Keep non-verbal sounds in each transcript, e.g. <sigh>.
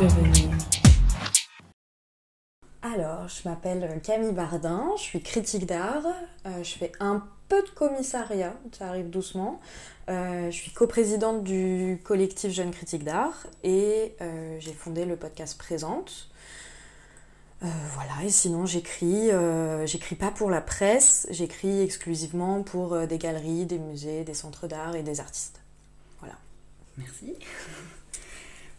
devenir. Alors, je m'appelle Camille Bardin, je suis critique d'art, euh, je fais un peu de commissariat, ça arrive doucement. Euh, je suis coprésidente du collectif Jeunes Critiques d'Art et euh, j'ai fondé le podcast Présente. Voilà, et sinon j'écris, j'écris pas pour la presse, j'écris exclusivement pour des galeries, des musées, des centres d'art et des artistes. Voilà. Merci.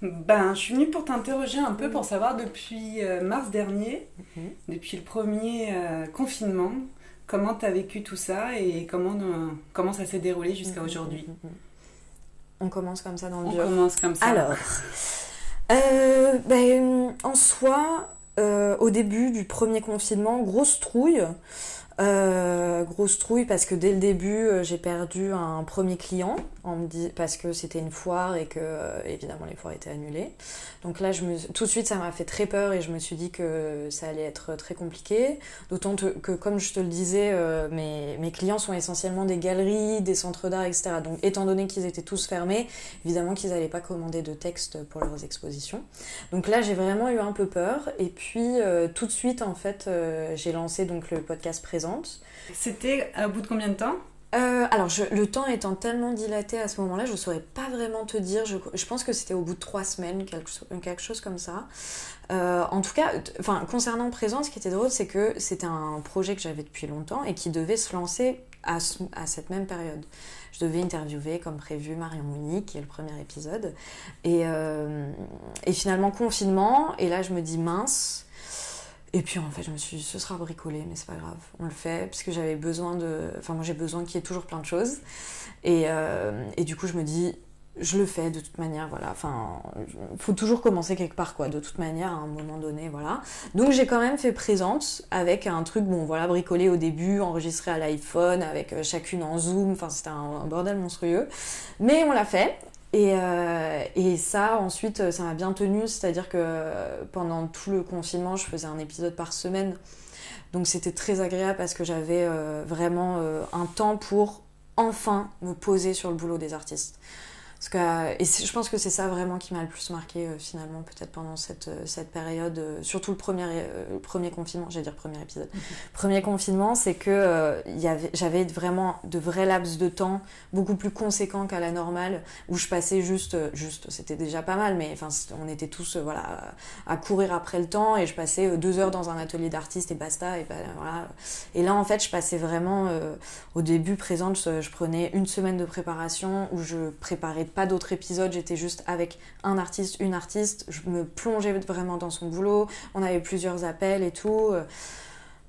Ben, je suis venue pour t'interroger un peu pour savoir depuis euh, mars dernier, Mhm. depuis le premier euh, confinement, comment tu as vécu tout ça et comment, euh, comment ça s'est déroulé jusqu'à aujourd'hui. On commence comme ça dans le On dur. commence comme ça. Alors, ben, en soi, au début du premier confinement, grosse trouille. Euh, grosse trouille parce que dès le début, euh, j'ai perdu un premier client dit, parce que c'était une foire et que, euh, évidemment, les foires étaient annulées. Donc là, tout de suite, ça m'a fait très peur et je me suis dit que ça allait être très compliqué. D'autant que, comme je te le disais, mes, clients sont essentiellement des galeries, des centres d'art, etc. Donc, étant donné qu'ils étaient tous fermés, évidemment qu'ils n'allaient pas commander de texte pour leurs expositions. Donc là, j'ai vraiment eu un peu peur. Et puis, tout de suite, en fait, j'ai lancé donc le podcast Présente. C'était à bout de combien de temps? Euh, alors, je- le temps étant tellement dilaté à ce moment-là, je ne saurais pas vraiment te dire. Je, je pense que c'était au bout de trois semaines, quelque, chose comme ça. Euh, en tout cas, enfin, concernant Présente, ce qui était drôle, c'est que c'était un projet que j'avais depuis longtemps et qui devait se lancer à, ce- à cette même période. Je devais interviewer, comme prévu, Marion Mouni, qui est le premier épisode. Et, euh, et finalement, confinement. Et là, je me dis, mince. Et puis en fait, je me suis dit, ce sera bricolé, mais c'est pas grave, on le fait, parce que j'avais besoin de. Enfin, moi j'ai besoin qu'il y ait toujours plein de choses. Et, euh, et du coup, je me dis, je le fais de toute manière, voilà. Enfin, faut toujours commencer quelque part, quoi, de toute manière, à un moment donné, voilà. Donc j'ai quand même fait présente avec un truc, bon, voilà, bricolé au début, enregistré à l'iPhone, avec euh, chacune en Zoom, enfin, c'était un bordel monstrueux. Mais on l'a fait. Et, euh, et ça, ensuite, ça m'a bien tenu, c'est-à-dire que pendant tout le confinement, je faisais un épisode par semaine. Donc c'était très agréable parce que j'avais euh, vraiment euh, un temps pour enfin me poser sur le boulot des artistes. Parce que, et je pense que c'est ça vraiment qui m'a le plus marqué euh, finalement, peut-être pendant cette, euh, cette période, euh, surtout le premier, euh, le premier confinement, j'allais dire premier épisode. Premier confinement, c'est que j'avais vraiment de vrais laps de temps beaucoup plus conséquents qu'à la normale, où je passais juste, juste c'était déjà pas mal, mais enfin, on était tous voilà, à courir après le temps, et je passais deux heures dans un atelier d'artiste et basta, et ben, voilà. Et là, en fait, je passais vraiment, au début présente, je, je prenais une semaine de préparation où je préparais pas d'autres épisodes, j'étais juste avec un artiste, une artiste, je me plongeais vraiment dans son boulot, on avait plusieurs appels et tout. euh,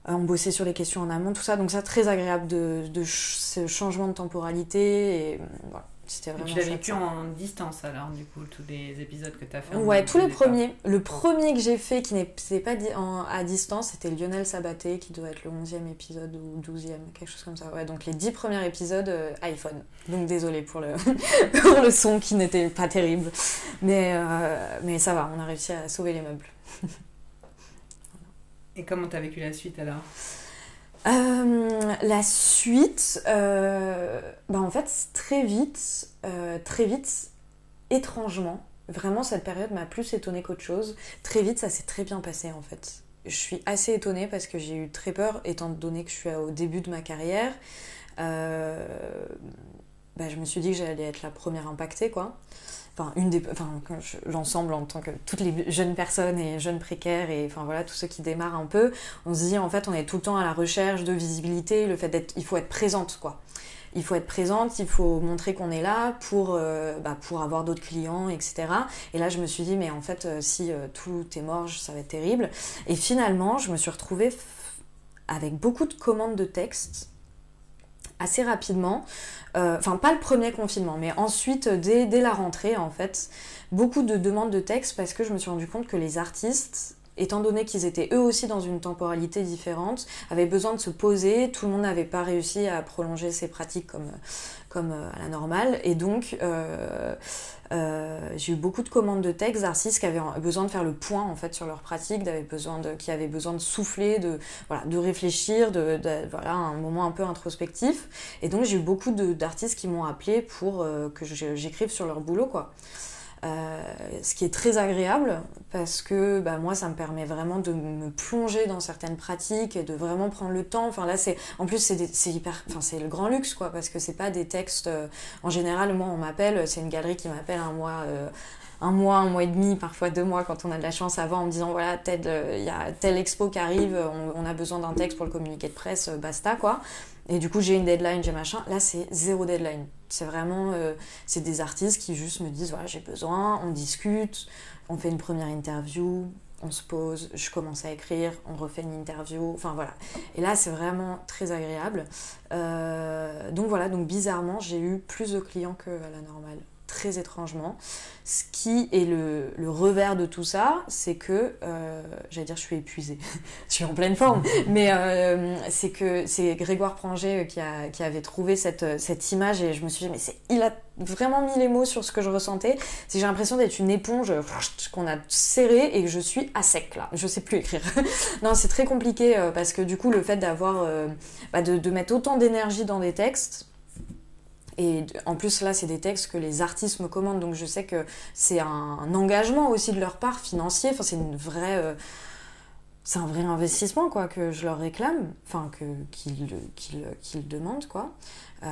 on bossait sur les questions en amont, tout ça, donc ça très agréable de, ce changement de temporalité euh, c'était vraiment Tu l'as vécu en distance alors, du coup, tous les épisodes que tu as fait Ouais, tous les premiers. Le premier que j'ai fait qui n'était pas di- en- à distance, c'était Lionel Sabaté, qui doit être le 11e épisode ou 12e, quelque chose comme ça. Ouais, donc les 10 premiers épisodes euh, iPhone. Donc désolé pour le, <laughs> pour le son qui n'était pas terrible. Mais, euh, mais ça va, on a réussi à sauver les meubles. <laughs> Et comment tu as vécu la suite alors? Euh, la suite, euh, bah en fait, très vite, euh, très vite, étrangement, vraiment cette période m'a plus étonnée qu'autre chose. Très vite, ça s'est très bien passé en fait. Je suis assez étonnée parce que j'ai eu très peur, étant donné que je suis au début de ma carrière. Bah, je me suis dit que j'allais être la première impactée, quoi. Enfin, une des, enfin, l'ensemble en tant que toutes les jeunes personnes et jeunes précaires et enfin voilà tous ceux qui démarrent un peu, on se dit en fait on est tout le temps à la recherche de visibilité, le fait d'être, il faut être présente quoi. Il faut être présente, il faut montrer qu'on est là pour, euh, bah, pour avoir d'autres clients, etc. Et là, je me suis dit, mais en fait, euh, si euh, tout est mort, ça va être terrible. Et finalement, je me suis retrouvée avec beaucoup de commandes de textes assez rapidement. Euh, Enfin, pas le premier confinement, mais ensuite, euh, dès, dès la rentrée, en fait, beaucoup de demandes de textes parce que je me suis rendu compte que les artistes étant donné qu'ils étaient eux aussi dans une temporalité différente, avaient besoin de se poser. Tout le monde n'avait pas réussi à prolonger ses pratiques comme, comme euh, à la normale. Et donc, euh, euh, j'ai eu beaucoup de commandes de textes d'artistes qui avaient besoin de faire le point en fait sur leur pratique, besoin de, qui avaient besoin de souffler, de, voilà, de réfléchir, de, voilà, un moment un peu introspectif. Et donc, j'ai eu beaucoup d'artistes qui m'ont appelé pour que j'écrive sur leur boulot, quoi. Euh, ce qui est très agréable parce que bah, moi ça me permet vraiment de me plonger dans certaines pratiques et de vraiment prendre le temps. Enfin là c'est en plus c'est hyper, enfin c'est le grand luxe quoi parce que c'est pas des textes. en général moi on m'appelle, c'est une galerie qui m'appelle un mois un mois, un mois et demi, parfois deux mois quand on a de la chance avant en me disant voilà, il y a telle expo qui arrive, on, a besoin d'un texte pour le communiqué de presse, basta quoi. Et du coup, j'ai une deadline, j'ai machin. Là, c'est zéro deadline. C'est vraiment, euh, c'est des artistes qui juste me disent, voilà, j'ai besoin, on discute, on fait une première interview, on se pose, je commence à écrire, on refait une interview, enfin voilà. Et là, c'est vraiment très agréable. Euh, donc voilà, donc bizarrement, j'ai eu plus de clients que la normale très étrangement. Ce qui est le, revers de tout ça, c'est que, euh, j'allais dire, je suis épuisée, <laughs> je suis en pleine forme, <laughs> mais euh, c'est que c'est Grégoire Pranger qui, a, qui avait trouvé cette, cette image et je me suis dit, mais c'est, il a vraiment mis les mots sur ce que je ressentais. C'est j'ai l'impression d'être une éponge <laughs> qu'on a serrée et que je suis à sec là. Je sais plus écrire. non, c'est très compliqué euh, parce que du coup, le fait d'avoir, bah, de, de mettre autant d'énergie dans des textes, et en plus, là, c'est des textes que les artistes me commandent, donc je sais que c'est un, engagement aussi de leur part financier. Enfin, c'est une. Euh, c'est un vrai investissement quoi que je leur réclame, enfin qu'ils demandent quoi. Euh,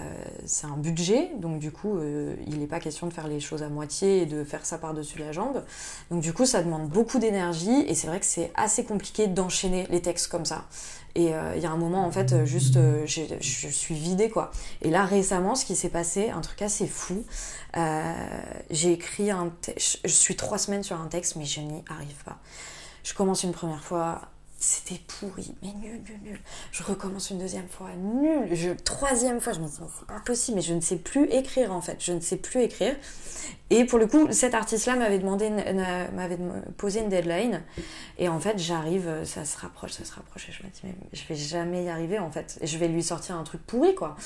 c'est un budget, donc du coup euh, il n'est pas question de faire les choses à moitié et de faire ça par-dessus la jambe. Donc du coup ça demande beaucoup d'énergie et c'est vrai que c'est assez compliqué d'enchaîner les textes comme ça. Et euh, il y a un moment, en fait, euh, juste, euh, je suis vidée, quoi. Et là, récemment, ce qui s'est passé, un truc assez fou, j'ai écrit un texte, je suis trois semaines sur un texte, mais je n'y arrive pas. Je commence une première fois, c'était pourri, mais nul, nul, nul. Je recommence une deuxième fois, nul. Je, troisième fois, je me dis, c'est pas possible, mais je ne sais plus écrire en fait. Je ne sais plus écrire. Et pour le coup, cet artiste-là m'avait demandé, m'avait posé une deadline. Et en fait, j'arrive, ça se rapproche, ça se rapproche. Et je me dis, mais je vais jamais y arriver en fait. Et je vais lui sortir un truc pourri quoi.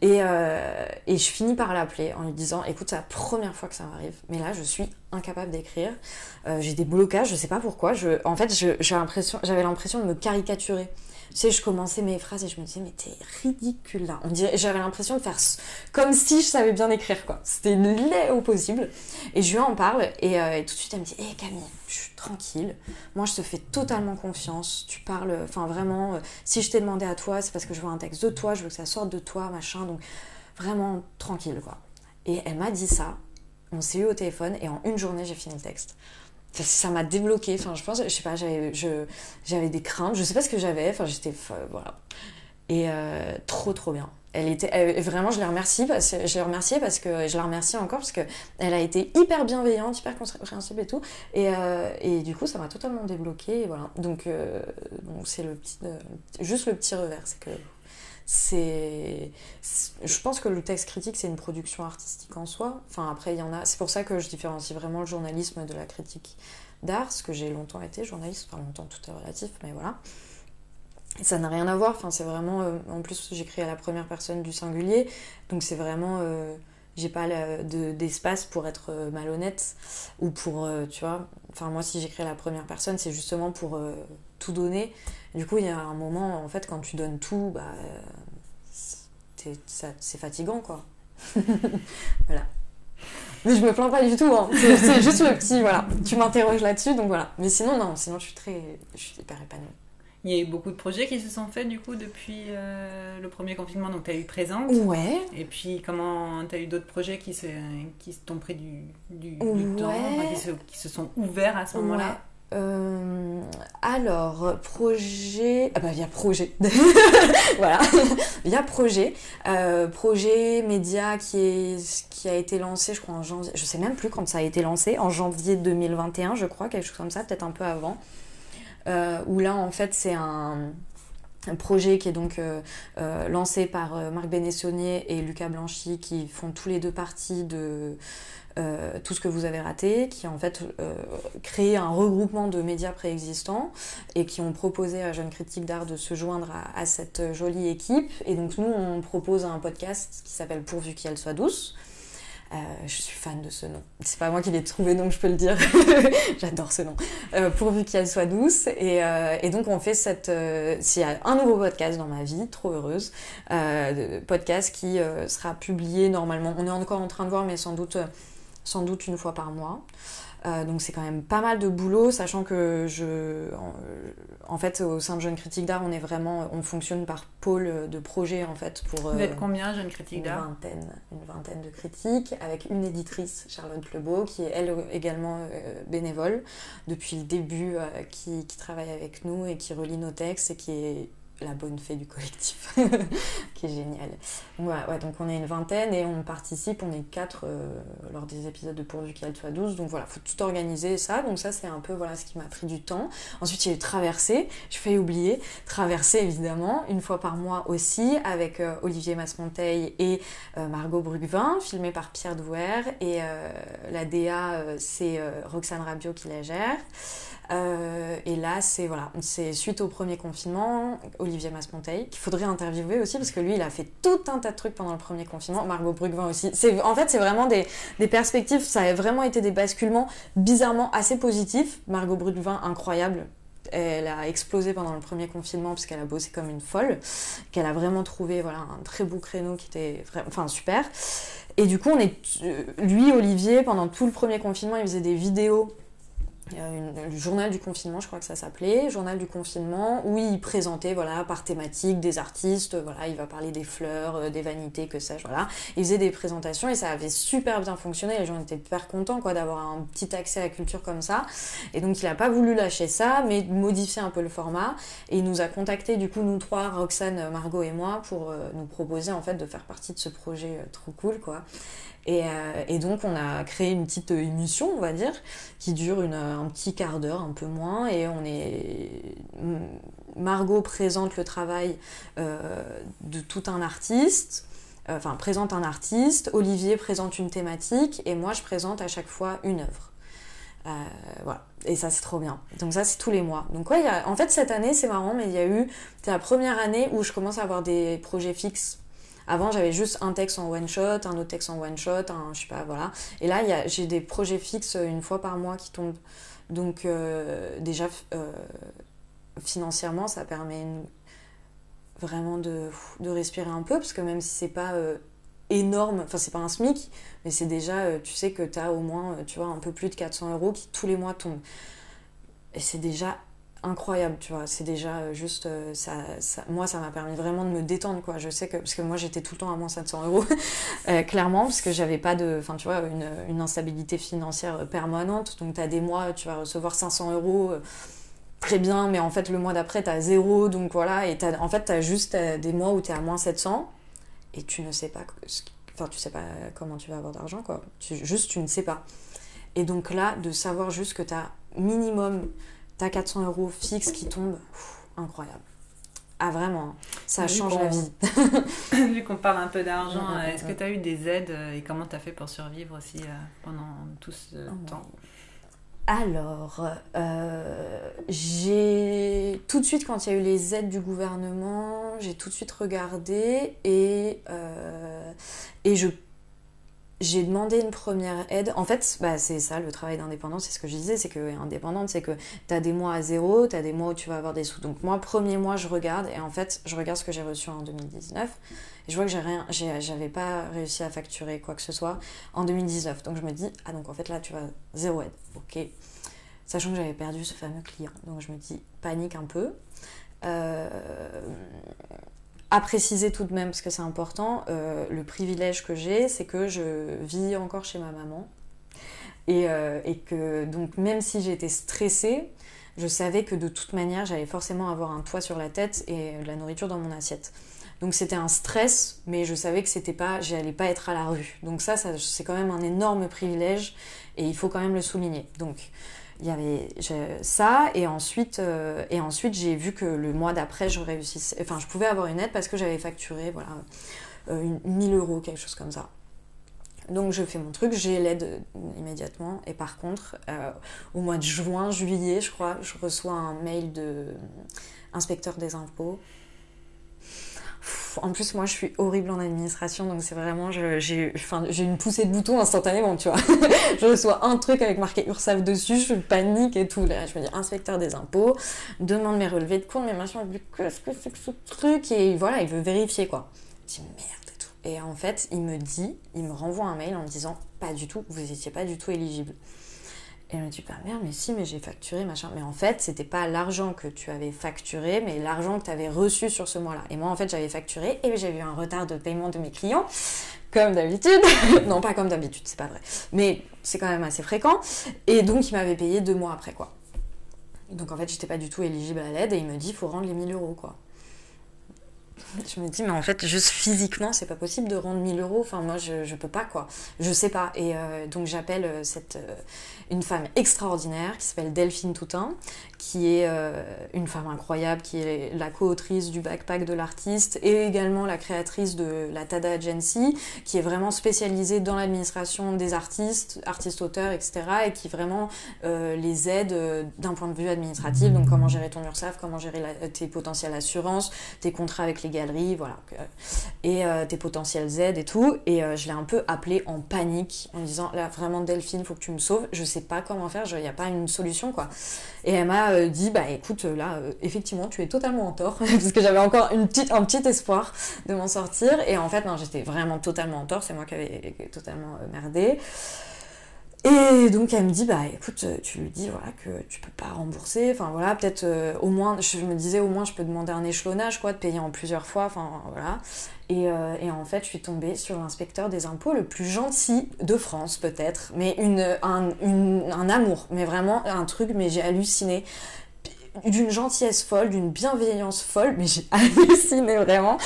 Et, euh, et je finis par l'appeler en lui disant écoute, c'est la première fois que ça m'arrive, mais là je suis incapable d'écrire. Euh, j'ai des blocages, je sais pas pourquoi. Je, en fait, j'avais l'impression de me caricaturer. Sais, je commençais mes phrases et je me disais, mais t'es ridicule là. On dirait, j'avais l'impression de faire comme si je savais bien écrire, quoi. C'était laid au possible. Et je lui en parle et, euh, tout de suite elle me dit, hé hey, Camille, je suis tranquille. Moi, je te fais totalement confiance. Tu parles, enfin vraiment, euh, si je t'ai demandé à toi, c'est parce que je veux un texte de toi, je veux que ça sorte de toi, machin. Donc, vraiment tranquille, quoi. Et elle m'a dit ça. On s'est eu au téléphone et en une journée, j'ai fini le texte ça m'a débloqué. Enfin, je pense, je sais pas, j'avais, j'avais des craintes, je sais pas ce que j'avais. Enfin, j'étais, voilà. Et euh, trop, trop bien. Elle était, vraiment, je la remercie parce, je l'ai remerciée parce que je la remercie encore parce que elle a été hyper bienveillante, hyper compréhensible et tout. Et, euh, et du coup, ça m'a totalement débloqué. voilà. Donc, euh, donc c'est le petit, juste le petit revers, c'est que c'est je pense que le texte critique c'est une production artistique en soi. Enfin après il y en a c'est pour ça que je différencie vraiment le journalisme de la critique d'art parce que j'ai longtemps été journaliste enfin longtemps tout est relatif mais voilà. Ça n'a rien à voir enfin c'est vraiment euh, en plus j'écris à la première personne du singulier donc c'est vraiment euh, j'ai pas d'espace pour être euh, malhonnête ou pour tu vois. Enfin moi si j'écris à la première personne c'est justement pour tout donner du coup, il y a un moment, en fait, quand tu donnes tout, bah, c'est fatigant, quoi. <laughs> voilà. Mais je me plains pas du tout, hein. c'est juste le petit, voilà. Tu m'interroges là-dessus, donc voilà. Mais sinon, non, sinon je suis très, je suis hyper épanouie. Il y a eu beaucoup de projets qui se sont faits du coup depuis euh, le premier confinement, donc tu as eu Présente. Ouais. Et puis comment tu as eu d'autres projets qui, se, qui t'ont pris du, du, temps, qui se, qui se, sont ouverts à ce moment-là? Euh, alors, projet. Ah bah, il y a projet. <laughs> voilà. Il y a projet. Euh, projet média qui, est, qui a été lancé, je crois, en janvier. Je sais même plus quand ça a été lancé. En janvier 2021, je crois, quelque chose comme ça, peut-être un peu avant. Euh, où là, en fait, c'est un, un, projet qui est donc lancé par Marc Bénessonnier et Lucas Blanchy qui font tous les deux partie de euh, tout ce que vous avez raté, qui a en fait euh, créé un regroupement de médias préexistants et qui ont proposé à Jeunes Critiques d'Art de se joindre à, cette jolie équipe. Et donc nous, on propose un podcast qui s'appelle Pourvu qu'elle soit douce. Euh, je suis fan de ce nom. C'est pas moi qui l'ai trouvé, donc je peux le dire. <laughs> J'adore ce nom. pourvu qu'elle soit douce. Et, et, donc on fait cette. S'il y a un nouveau podcast dans ma vie, trop heureuse. podcast qui sera publié normalement. On est encore en train de voir, mais sans doute sans doute une fois par mois. Euh, donc c'est quand même pas mal de boulot, sachant que je, en, fait, au sein de Jeunes Critiques d'Art, on est vraiment, on fonctionne par pôle de projet en fait pour. Vous êtes combien Jeunes Critiques d'Art Une vingtaine, une vingtaine de critiques, avec une éditrice, Charlotte Lebeau, qui est elle également bénévole depuis le début, qui, qui travaille avec nous et qui relit nos textes et qui est la bonne fée du collectif, <laughs> qui est génial. Ouais, donc on est une vingtaine et on participe, on est quatre euh, lors des épisodes de Pourvu qu'elle soit 12. Donc voilà, faut tout organiser ça. Donc ça, c'est un peu voilà ce qui m'a pris du temps. Ensuite, il y a eu Traversée, je fais oublier. Traversée, évidemment, une fois par mois aussi, avec euh, Olivier Masmonteil et euh, Margot Bruguevin, filmé par Pierre Douer. Et la DA, c'est Roxane Rabio qui la gère. C'est voilà, c'est suite au premier confinement, Olivier Masmonteil, qu'il faudrait interviewer aussi parce que lui, il a fait tout un tas de trucs pendant le premier confinement. Margot Brugvin aussi. C'est en fait, c'est vraiment des, des, perspectives. Ça a vraiment été des basculements bizarrement assez positifs. Margot Brugvin, incroyable. Elle a explosé pendant le premier confinement parce qu'elle a bossé comme une folle, qu'elle a vraiment trouvé voilà un très beau créneau qui était enfin super. Et du coup, on est euh, lui Olivier pendant tout le premier confinement, il faisait des vidéos le journal du confinement, je crois que ça s'appelait, journal du confinement, où il présentait voilà par thématique des artistes, voilà il va parler des fleurs, euh, des vanités, que sais-je, voilà. Il faisait des présentations et ça avait super bien fonctionné. Les gens étaient hyper contents quoi d'avoir un petit accès à la culture comme ça. Et donc il a pas voulu lâcher ça, mais modifier un peu le format. Et il nous a contacté du coup nous trois, Roxane, Margot et moi, pour euh, nous proposer en fait de faire partie de ce projet euh, trop cool quoi. Euh, et, donc on a créé une petite émission, on va dire, qui dure un petit quart d'heure, un peu moins, et on est... Margot présente le travail euh, de tout un artiste, euh, enfin présente un artiste, Olivier présente une thématique, et moi je présente à chaque fois une œuvre. voilà, et ça c'est trop bien. Donc ça c'est tous les mois. Donc ouais, en fait cette année c'est marrant, mais il y a eu, c'est la première année où je commence à avoir des projets fixes avant, j'avais juste un texte en one shot, un autre texte en one shot, un, je sais pas, voilà. Et là, j'ai des projets fixes une fois par mois qui tombent. Donc, euh, déjà, euh, financièrement, ça permet vraiment de, de, respirer un peu, parce que même si c'est pas euh, énorme, enfin, c'est pas un SMIC, mais c'est déjà, tu sais que tu as au moins, tu vois, un peu plus de 400 euros qui tous les mois tombent. Et c'est déjà incroyable, tu vois. C'est déjà euh, juste, euh, ça, moi, ça m'a permis vraiment de me détendre, quoi. Je sais que, parce que moi, j'étais tout le temps à moins 700 euros, <laughs> euh, clairement, parce que j'avais pas de, enfin, tu vois, une, une, instabilité financière permanente. Donc, tu as des mois, tu vas recevoir 500 euros, très bien, mais en fait, le mois d'après, tu as zéro, donc voilà. Et as, en fait, tu as juste des mois où tu es à moins 700 et tu ne sais pas, enfin, tu sais pas comment tu vas avoir d'argent, quoi. juste, tu ne sais pas. Et donc là, de savoir juste que tu as minimum t'as 400 euros fixes qui tombent, incroyable. Ah vraiment, hein. ça change la vie. <laughs> Vu qu'on parle un peu d'argent, est-ce que tu as eu des aides euh, et comment tu as fait pour survivre aussi euh, pendant tout ce oh, temps? Alors, euh, j'ai tout de suite, quand il y a eu les aides du gouvernement, j'ai tout de suite regardé et, et je j'ai demandé une première aide. En fait, bah, c'est ça le travail d'indépendance, c'est ce que je disais, c'est que indépendante, c'est que tu as des mois à zéro, tu as des mois où tu vas avoir des sous. Donc moi, premier mois, je regarde et en fait, je regarde ce que j'ai reçu en 2019 et je vois que j'ai rien, j'avais pas réussi à facturer quoi que ce soit en 2019. Donc je me dis, ah donc en fait là, tu vas zéro aide. Ok. Sachant que j'avais perdu ce fameux client. Donc je me dis, panique un peu. Euh, à préciser tout de même, parce que c'est important, euh, le privilège que j'ai, c'est que je vis encore chez ma maman. Et, euh, et que donc même si j'étais stressée, je savais que de toute manière, j'allais forcément avoir un toit sur la tête et de la nourriture dans mon assiette. Donc c'était un stress, mais je savais que c'était pas, j'allais pas être à la rue. Donc ça, ça c'est quand même un énorme privilège et il faut quand même le souligner. Donc il y avait ça et ensuite euh, et ensuite j'ai vu que le mois d'après je réussissais enfin je pouvais avoir une aide parce que j'avais facturé voilà euh, une, 1000 euros quelque chose comme ça. Donc je fais mon truc j'ai l'aide immédiatement et par contre euh, au mois de juin juillet je crois je reçois un mail de inspecteur des impôts en plus, moi, je suis horrible en administration, donc c'est vraiment, j'ai une poussée de bouton instantanément, tu vois. <laughs> je reçois un truc avec marqué URSAF dessus, je panique et tout. Là, je me dis, inspecteur des impôts, demande mes relevés de compte, mes machins, qu'est-ce que c'est que ce truc? Et voilà, il veut vérifier, quoi. Je dis, merde et tout. Et en fait, il me dit, il me renvoie un mail en me disant, pas du tout, vous n'étiez pas du tout éligible. Et elle me dit, bah merde, mais si, mais j'ai facturé, machin. Mais en fait, c'était pas l'argent que tu avais facturé, mais l'argent que tu avais reçu sur ce mois-là. Et moi, en fait, j'avais facturé et j'ai eu un retard de paiement de mes clients, comme d'habitude. <laughs> non, pas comme d'habitude, c'est pas vrai. Mais c'est quand même assez fréquent. Et donc, il m'avait payé deux mois après, quoi. Donc, en fait, j'étais pas du tout éligible à l'aide et il me dit, faut rendre les 1000 euros, quoi. Je me dis, mais en fait, juste physiquement, c'est pas possible de rendre 1000 euros. Enfin, moi, je, je peux pas, quoi. Je sais pas. Et euh, donc, j'appelle euh, cette, euh, une femme extraordinaire qui s'appelle Delphine Toutin, qui est une femme incroyable, qui est la co-autrice du backpack de l'artiste et également la créatrice de la Tada Agency, qui est vraiment spécialisée dans l'administration des artistes, artistes-auteurs, etc. et qui vraiment les aide d'un point de vue administratif. Donc, comment gérer ton URSAF, comment gérer tes potentielles assurances, tes contrats avec les galeries, voilà. Et euh, tes potentiels Z et tout. Et euh, je l'ai un peu appelée en panique en disant là vraiment Delphine, faut que tu me sauves. Je sais pas comment faire, il n'y a pas une solution quoi. Et elle m'a euh, dit bah écoute là effectivement tu es totalement en tort <laughs> parce que j'avais encore une petite, un petit espoir de m'en sortir. Et en fait non j'étais vraiment totalement en tort, c'est moi qui avais totalement merdé. Et donc elle me dit bah écoute tu lui dis voilà que tu peux pas rembourser. Enfin voilà peut-être euh, au moins je me disais au moins je peux demander un échelonnage quoi de payer en plusieurs fois enfin voilà. Et, euh, et en fait je suis tombée sur l'inspecteur des impôts le plus gentil de France peut-être. Mais une un, un amour mais vraiment un truc mais j'ai halluciné d'une gentillesse folle, d'une bienveillance folle, mais j'ai <laughs> halluciné vraiment.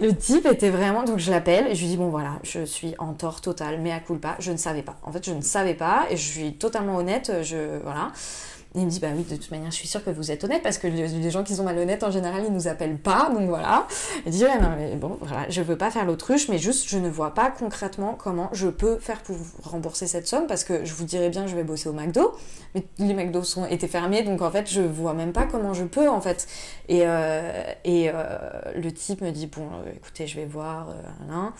Le type était vraiment, donc je l'appelle et je lui dis bon voilà, je suis en tort total, mais à culpa, je ne savais pas. En fait, je ne savais pas et je suis totalement honnête, je voilà il me dit, bah oui, de toute manière, je suis sûre que vous êtes honnête parce que les gens qui sont malhonnêtes, en général, ils nous appellent pas, donc voilà. Il dit, ouais, non, mais bon, voilà, je veux pas faire l'autruche, mais juste, je ne vois pas concrètement comment je peux faire pour rembourser cette somme parce que je vous dirais bien je vais bosser au McDo, mais les McDo sont, étaient fermés, donc en fait, je vois même pas comment je peux, en fait. Et, euh, et euh, le type me dit, bon, euh, écoutez, je vais voir, hein.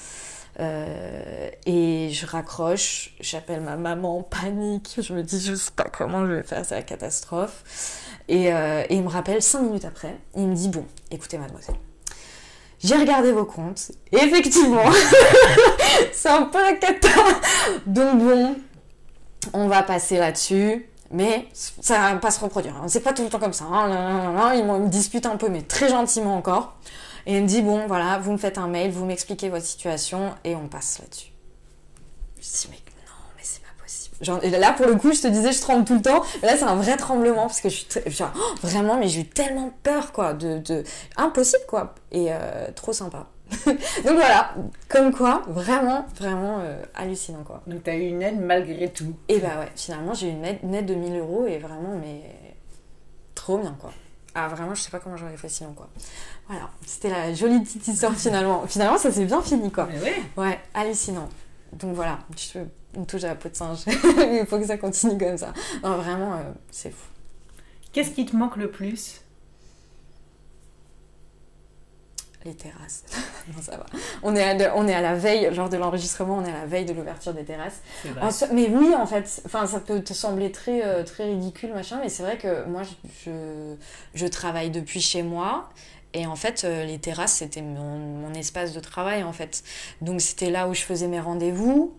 Euh, et je raccroche, j'appelle ma maman en panique, je me dis je sais pas comment je vais faire, c'est la catastrophe. Et, euh, il me rappelle cinq minutes après, il me dit bon, écoutez mademoiselle, j'ai regardé vos comptes, effectivement, c'est un peu la cata. Donc bon, on va passer là-dessus. Mais ça va pas se reproduire. C'est pas tout le temps comme ça. Hein. Ils me disputent un peu, mais très gentiment encore. Et elle me dit, bon, voilà, vous me faites un mail, vous m'expliquez votre situation et on passe là-dessus. Je dis, mais non, mais c'est pas possible. Genre, et là, pour le coup, je te disais, je tremble tout le temps. Mais là, c'est un vrai tremblement parce que je suis genre, oh, vraiment, mais j'ai eu tellement peur, quoi. De, de... Impossible, quoi. Et euh, trop sympa. <laughs> Donc voilà, comme quoi, vraiment, vraiment euh, hallucinant, quoi. Donc t'as eu une aide malgré tout. Et bah ouais, finalement, j'ai eu une aide, une aide de 1000 euros et vraiment, mais trop bien, quoi. Ah, vraiment, je sais pas comment j'aurais fait sinon, quoi. Voilà, c'était la jolie petite histoire finalement. finalement, ça s'est bien fini, quoi. Ouais, hallucinant. Donc voilà, je me touche à la peau de singe. <laughs> Il faut que ça continue comme ça. Non, vraiment, euh, c'est fou. Qu'est-ce qui te manque le plus? Les terrasses. <laughs> non, ça va. On est, à, on est à la veille, lors de l'enregistrement, on est à la veille de l'ouverture des terrasses. mais oui, en fait, enfin, ça peut te sembler très, euh, très ridicule, machin, mais c'est vrai que moi, je, je, travaille depuis chez moi. Et en fait, euh, les terrasses, c'était mon, mon, espace de travail, en fait. Donc, c'était là où je faisais mes rendez-vous.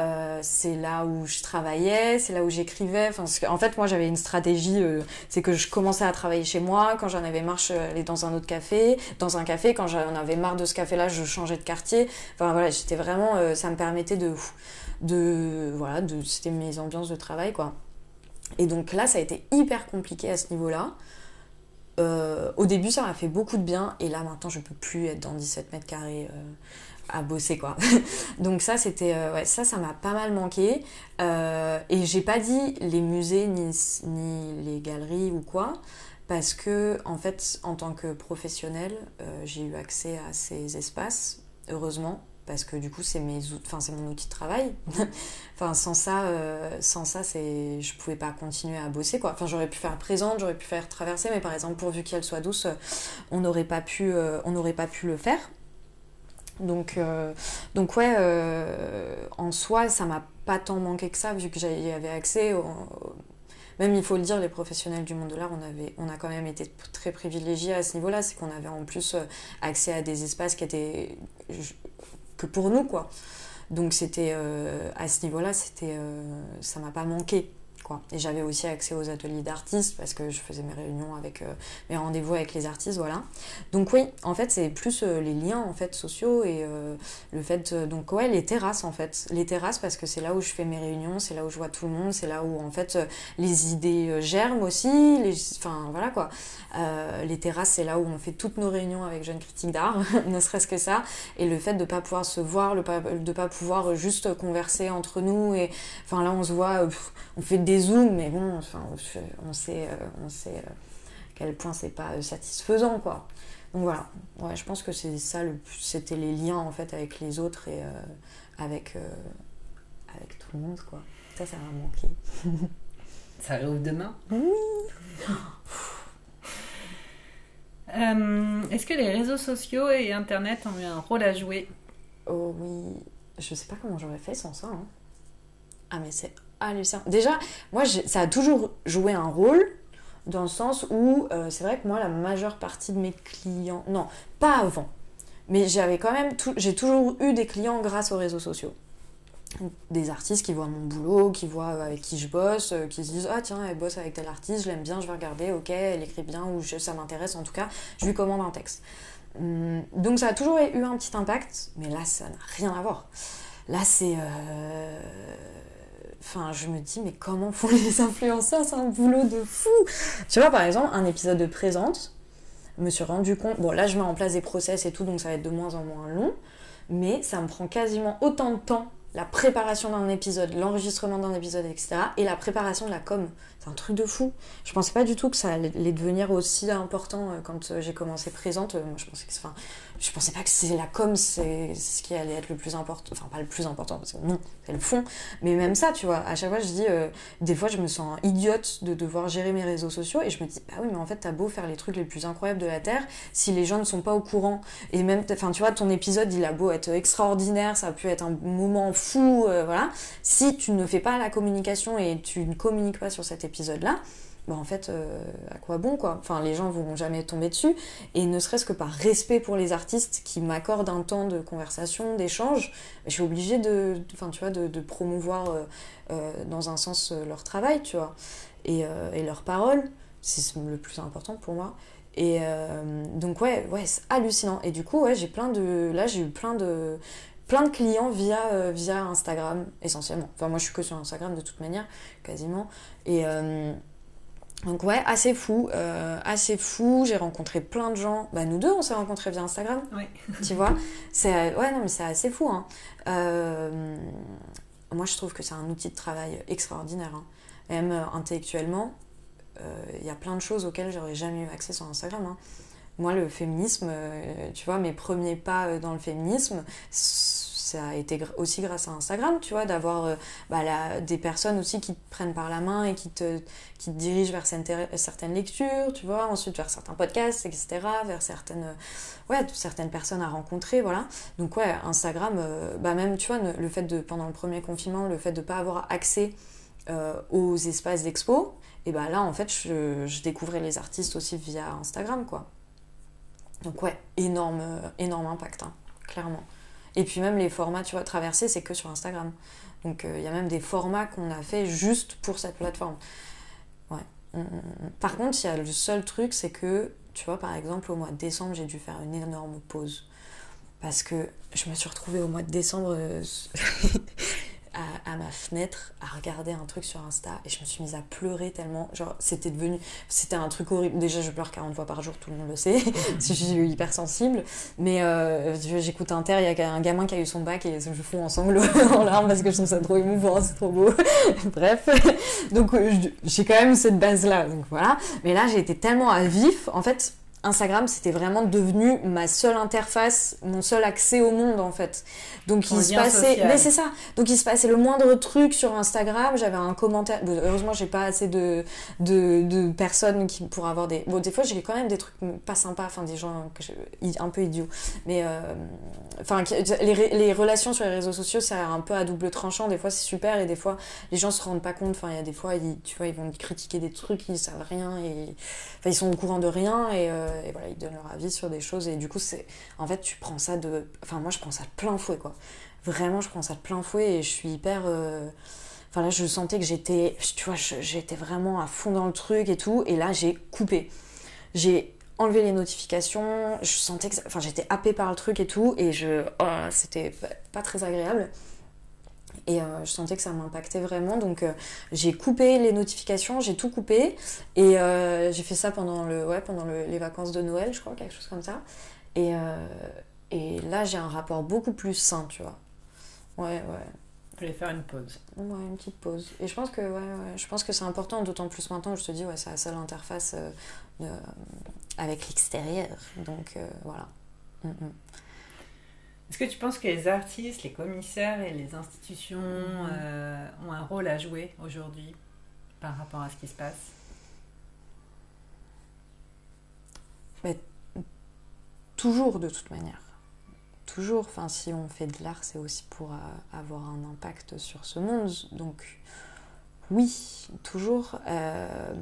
Euh, c'est là où je travaillais, c'est là où j'écrivais. Enfin, en fait, moi, j'avais une stratégie, euh, c'est que je commençais à travailler chez moi. Quand j'en avais marre, je allais dans un autre café, dans un café. Quand j'en avais marre de ce café-là, je changeais de quartier. Enfin, voilà, j'étais vraiment, euh, ça me permettait de, de, voilà, de, c'était mes ambiances de travail, quoi. Et donc là, ça a été hyper compliqué à ce niveau-là. au début, ça m'a fait beaucoup de bien, et là, maintenant, je peux plus être dans 17 mètres carrés à bosser quoi. <laughs> Donc ça c'était euh, ouais, ça ça m'a pas mal manqué. Euh, et j'ai pas dit les musées ni, ni les galeries ou quoi parce que en fait en tant que professionnel euh, j'ai eu accès à ces espaces heureusement parce que du coup c'est mes enfin c'est mon outil de travail. <laughs> Enfin sans ça sans ça c'est je pouvais pas continuer à bosser quoi. Enfin j'aurais pu faire présente j'aurais pu faire traverser mais par exemple pourvu qu'elle soit douce on n'aurait pas pu on n'aurait pas pu le faire donc, euh, donc ouais, euh, en soi, ça m'a pas tant manqué que ça, vu que j'y avais accès. Même, il faut le dire, les professionnels du monde de l'art, on, avait, on a quand même été très privilégiés à ce niveau-là. C'est qu'on avait en plus euh, accès à des espaces qui étaient que pour nous, quoi. Donc, c'était à ce niveau-là, c'était, ça m'a pas manqué. Et j'avais aussi accès aux ateliers d'artistes parce que je faisais mes réunions avec mes rendez-vous avec les artistes, voilà. Donc oui, en fait, c'est plus les liens en fait sociaux et le fait donc ouais, les terrasses en fait, les terrasses parce que c'est là où je fais mes réunions, c'est là où je vois tout le monde, c'est là où en fait les idées germent aussi, les... enfin voilà quoi. les terrasses, c'est là où on fait toutes nos réunions avec jeunes critiques d'art, <laughs> ne serait-ce que ça. Et le fait de ne pas pouvoir se voir, de ne pas pouvoir juste converser entre nous. Et enfin là, on se voit, on fait des zooms, mais bon, enfin, on sait, on sait à quel point c'est pas satisfaisant, quoi. Donc voilà, ouais, je pense que c'est ça, le, c'était les liens en fait avec les autres et avec, avec tout le monde, quoi. Ça, ça m'a manqué. <laughs> ça arrive demain? Oui <laughs> euh, Est-ce que les réseaux sociaux et Internet ont eu un rôle à jouer? Oh oui, je sais pas comment j'aurais fait sans ça. Hein. Ah mais c'est hallucinant. Déjà, moi ça a toujours joué un rôle dans le sens où euh, c'est vrai que moi la majeure partie de mes clients, non, pas avant, mais j'avais quand même, j'ai toujours eu des clients grâce aux réseaux sociaux des artistes qui voient mon boulot, qui voient avec qui je bosse, euh, qui se disent Ah tiens, elle bosse avec tel artiste, je l'aime bien, je vais regarder, ok, elle écrit bien, ou ça m'intéresse en tout cas, je lui commande un texte. Hum, donc ça a toujours eu un petit impact, mais là ça n'a rien à voir. Là c'est. Euh, enfin, je me dis, mais comment font <laughs> les influenceurs? C'est un boulot de fou Tu vois, par exemple, un épisode de Présente, me suis rendu compte. Bon, là, je mets en place des process et tout, donc ça va être de moins en moins long, mais ça me prend quasiment autant de temps la préparation d'un épisode, l'enregistrement d'un épisode, etc. Et la préparation de la com. C'est un truc de fou. Je pensais pas du tout que ça allait devenir aussi important euh, quand euh, j'ai commencé présente. Moi, je pensais que, enfin, je pensais pas que c'est la com, c'est ce qui allait être le plus important. Enfin, pas le plus important, parce que non, c'est le fond. Mais même ça, tu vois, à chaque fois, je dis, euh, des fois, je me sens idiote de devoir gérer mes réseaux sociaux et je me dis, bah oui, mais en fait, t'as beau faire les trucs les plus incroyables de la Terre, si les gens ne sont pas au courant, et même, enfin, tu vois, ton épisode, il a beau être extraordinaire, ça a pu être un moment fou, voilà. Si tu ne fais pas la communication et tu ne communiques pas sur cet épisode, épisode-là, bah en fait, euh, à quoi bon quoi? Enfin, les gens vont jamais tomber dessus. Et ne serait-ce que par respect pour les artistes qui m'accordent un temps de conversation, d'échange, je suis obligée de, enfin, tu vois, de, promouvoir euh, euh, dans un sens leur travail, tu vois, et, et leurs paroles. C'est le plus important pour moi. Et donc ouais, ouais, c'est hallucinant. Et du coup, ouais, j'ai plein de, là, j'ai eu plein de, plein de clients via, via Instagram essentiellement. Enfin, moi, je suis que sur Instagram de toute manière, quasiment. Et euh, donc ouais, assez fou, euh, assez fou. J'ai rencontré plein de gens. Bah nous deux, on s'est rencontrés via Instagram. Oui. <laughs> Tu vois, c'est ouais non mais c'est assez fou. Hein. Euh, moi, je trouve que c'est un outil de travail extraordinaire. Hein. Même intellectuellement, il y a plein de choses auxquelles j'aurais jamais eu accès sur Instagram. Hein. Moi, le féminisme, tu vois, mes premiers pas dans le féminisme ça a été aussi grâce à Instagram, tu vois, d'avoir euh, bah, des personnes aussi qui te prennent par la main et qui te, qui te dirigent vers certaines lectures, tu vois, ensuite vers certains podcasts, etc., vers certaines, ouais, certaines personnes à rencontrer, voilà. Donc ouais, Instagram, euh, bah même, tu vois, le fait de, pendant le premier confinement, le fait de ne pas avoir accès euh, aux espaces d'expo, et bah là, en fait, je, je découvrais les artistes aussi via Instagram, quoi. Donc ouais, énorme, énorme impact, hein, clairement. Et puis même les formats, tu vois, traversés, c'est que sur Instagram. Donc euh, il y a même des formats qu'on a fait juste pour cette plateforme. Ouais. Par contre, il y a le seul truc, c'est que, tu vois, par exemple, au mois de décembre, j'ai dû faire une énorme pause. Parce que je me suis retrouvée au mois de décembre à, ma fenêtre à regarder un truc sur Insta et je me suis mise à pleurer tellement. Genre, c'était devenu. C'était un truc horrible. Déjà, je pleure 40 fois par jour, tout le monde le sait. <laughs> <laughs> je suis hypersensible. Mais euh, j'écoute Inter, il y a un gamin qui a eu son bac et je fonds en sanglots <laughs> en larmes parce que je trouve ça trop émouvant, c'est trop beau. Bref. Donc, euh, j'ai quand même cette base-là. Donc voilà. Mais là, j'ai été tellement à vif. En fait, Instagram, c'était vraiment devenu ma seule interface, mon seul accès au monde en fait. Donc il se passait, mais c'est ça. Donc il se passait le moindre truc sur Instagram. J'avais un commentaire. heureusement, j'ai pas assez de, de, personnes qui pour avoir des. Bon, des fois j'ai quand même des trucs pas sympas, enfin des gens un peu idiots. Mais euh, enfin les, les, relations sur les réseaux sociaux, c'est un peu à double tranchant. Des fois c'est super et des fois les gens se rendent pas compte. Enfin il y a des fois ils, tu vois ils vont critiquer des trucs, ils savent rien et enfin ils sont au courant de rien et euh, euh, et voilà, ils donnent leur avis sur des choses. Et du coup, c'est en fait, tu prends ça de. Enfin, moi, je prends ça de plein fouet, quoi. Vraiment, je prends ça de plein fouet et je suis hyper. Euh, Enfin là, je sentais que j'étais, tu vois, j'étais vraiment à fond dans le truc et tout. Et là, j'ai coupé. J'ai enlevé les notifications. Je sentais que, enfin, j'étais happée par le truc et tout. Et je, oh, c'était pas très agréable. Et euh, je sentais que ça m'impactait vraiment. Donc euh, j'ai coupé les notifications, j'ai tout coupé. Et euh, j'ai fait ça pendant, le, ouais, pendant les vacances de Noël, je crois, quelque chose comme ça. Et, et là, j'ai un rapport beaucoup plus sain, tu vois. Ouais, ouais. Je vais faire une pause. Ouais, une petite pause. Et je pense que, ouais, ouais, je pense que c'est important, d'autant plus maintenant, je te dis, ouais, c'est la seule interface avec l'extérieur. Donc voilà. Mm, mm. Est-ce que tu penses que les artistes, les commissaires et les institutions mm-hmm. euh, ont un rôle à jouer aujourd'hui par rapport à ce qui se passe? Mais, Toujours de toute manière. Toujours, enfin, si on fait de l'art, c'est aussi pour euh, avoir un impact sur ce monde. Donc, oui, toujours. Euh,